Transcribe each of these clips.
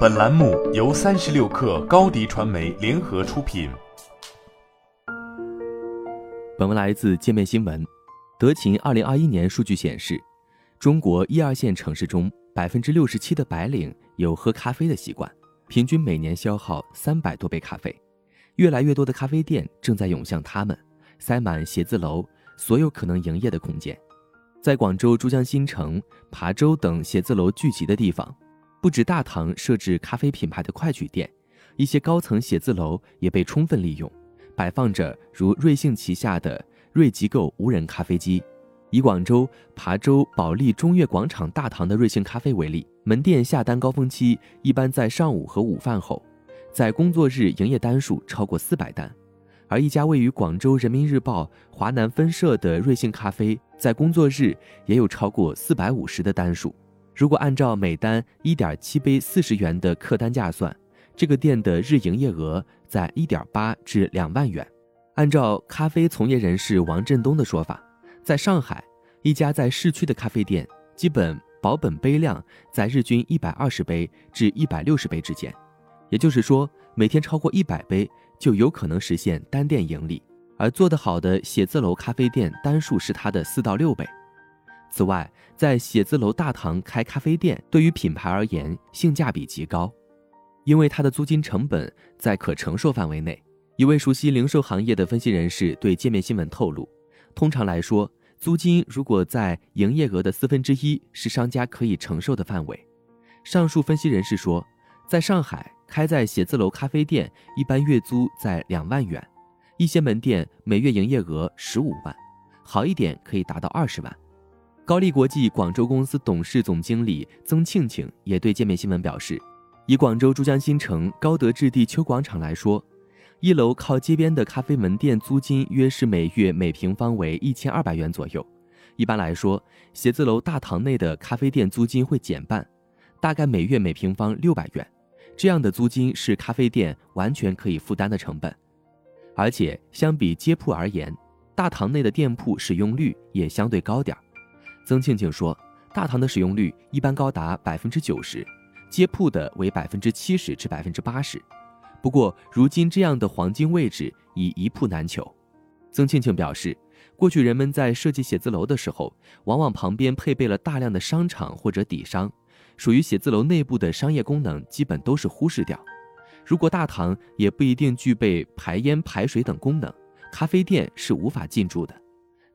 本栏目由三十六氪高低传媒联合出品。本文来自界面新闻。德勤二零二一年数据显示，中国一二线城市中，百分之六十七的白领有喝咖啡的习惯，平均每年消耗三百多杯咖啡。越来越多的咖啡店正在涌向他们，塞满写字楼所有可能营业的空间。在广州珠江新城、琶洲等写字楼聚集的地方，不止大堂设置咖啡品牌的快取店，一些高层写字楼也被充分利用，摆放着如瑞幸旗下的瑞吉购无人咖啡机。以广州琶洲保利中悦广场大堂的瑞幸咖啡为例，门店下单高峰期一般在上午和午饭后，在工作日营业单数超过四百单。而一家位于广州人民日报华南分社的瑞幸咖啡，在工作日也有超过四百五十的单数。如果按照每单一点七杯四十元的客单价算，这个店的日营业额在一点八至两万元。按照咖啡从业人士王振东的说法，在上海，一家在市区的咖啡店，基本保本杯量在日均一百二十杯至一百六十杯之间，也就是说，每天超过一百杯。就有可能实现单店盈利，而做得好的写字楼咖啡店单数是它的四到六倍。此外，在写字楼大堂开咖啡店，对于品牌而言性价比极高，因为它的租金成本在可承受范围内。一位熟悉零售行业的分析人士对界面新闻透露，通常来说，租金如果在营业额的四分之一是商家可以承受的范围。上述分析人士说，在上海。开在写字楼咖啡店，一般月租在两万元，一些门店每月营业额十五万，好一点可以达到二十万。高丽国际广州公司董事总经理曾庆庆也对界面新闻表示，以广州珠江新城高德置地秋广场来说，一楼靠街边的咖啡门店租金约是每月每平方为一千二百元左右。一般来说，写字楼大堂内的咖啡店租金会减半，大概每月每平方六百元。这样的租金是咖啡店完全可以负担的成本，而且相比街铺而言，大堂内的店铺使用率也相对高点儿。曾庆庆说，大堂的使用率一般高达百分之九十，街铺的为百分之七十至百分之八十。不过，如今这样的黄金位置已一铺难求。曾庆庆表示，过去人们在设计写字楼的时候，往往旁边配备了大量的商场或者底商。属于写字楼内部的商业功能基本都是忽视掉。如果大堂也不一定具备排烟排水等功能，咖啡店是无法进驻的。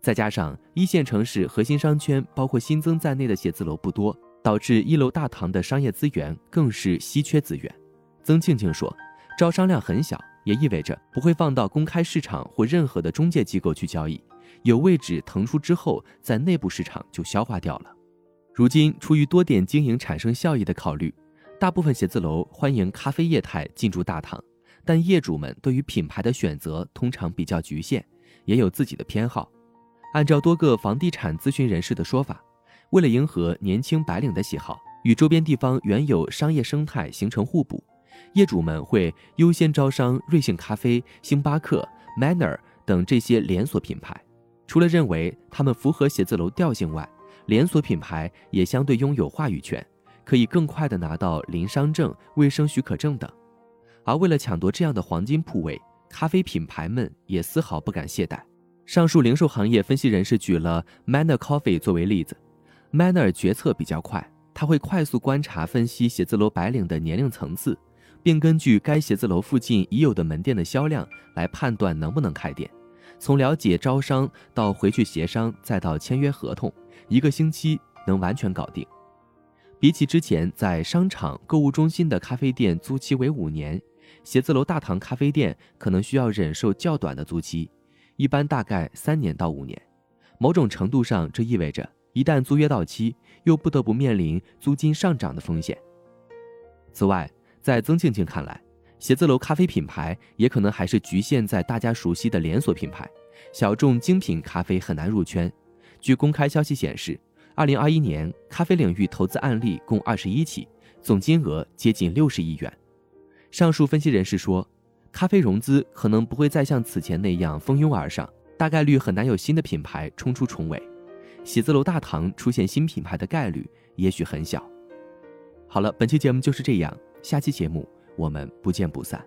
再加上一线城市核心商圈包括新增在内的写字楼不多，导致一楼大堂的商业资源更是稀缺资源。曾庆庆说，招商量很小，也意味着不会放到公开市场或任何的中介机构去交易，有位置腾出之后，在内部市场就消化掉了。如今，出于多点经营产生效益的考虑，大部分写字楼欢迎咖啡业态进驻大堂，但业主们对于品牌的选择通常比较局限，也有自己的偏好。按照多个房地产咨询人士的说法，为了迎合年轻白领的喜好，与周边地方原有商业生态形成互补，业主们会优先招商瑞幸咖啡、星巴克、Manner 等这些连锁品牌。除了认为他们符合写字楼调性外，连锁品牌也相对拥有话语权，可以更快地拿到临商证、卫生许可证等。而为了抢夺这样的黄金铺位，咖啡品牌们也丝毫不敢懈怠。上述零售行业分析人士举了 Manner Coffee 作为例子，Manner 决策比较快，他会快速观察分析写字楼白领的年龄层次，并根据该写字楼附近已有的门店的销量来判断能不能开店。从了解招商到回去协商，再到签约合同。一个星期能完全搞定，比起之前在商场、购物中心的咖啡店租期为五年，写字楼大堂咖啡店可能需要忍受较短的租期，一般大概三年到五年。某种程度上，这意味着一旦租约到期，又不得不面临租金上涨的风险。此外，在曾庆庆看来，写字楼咖啡品牌也可能还是局限在大家熟悉的连锁品牌，小众精品咖啡很难入圈。据公开消息显示，二零二一年咖啡领域投资案例共二十一起，总金额接近六十亿元。上述分析人士说，咖啡融资可能不会再像此前那样蜂拥而上，大概率很难有新的品牌冲出重围。写字楼大堂出现新品牌的概率也许很小。好了，本期节目就是这样，下期节目我们不见不散。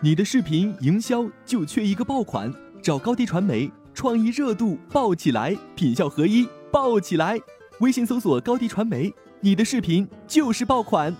你的视频营销就缺一个爆款，找高低传媒，创意热度爆起来，品效合一，爆起来，微信搜索高低传媒。你的视频就是爆款。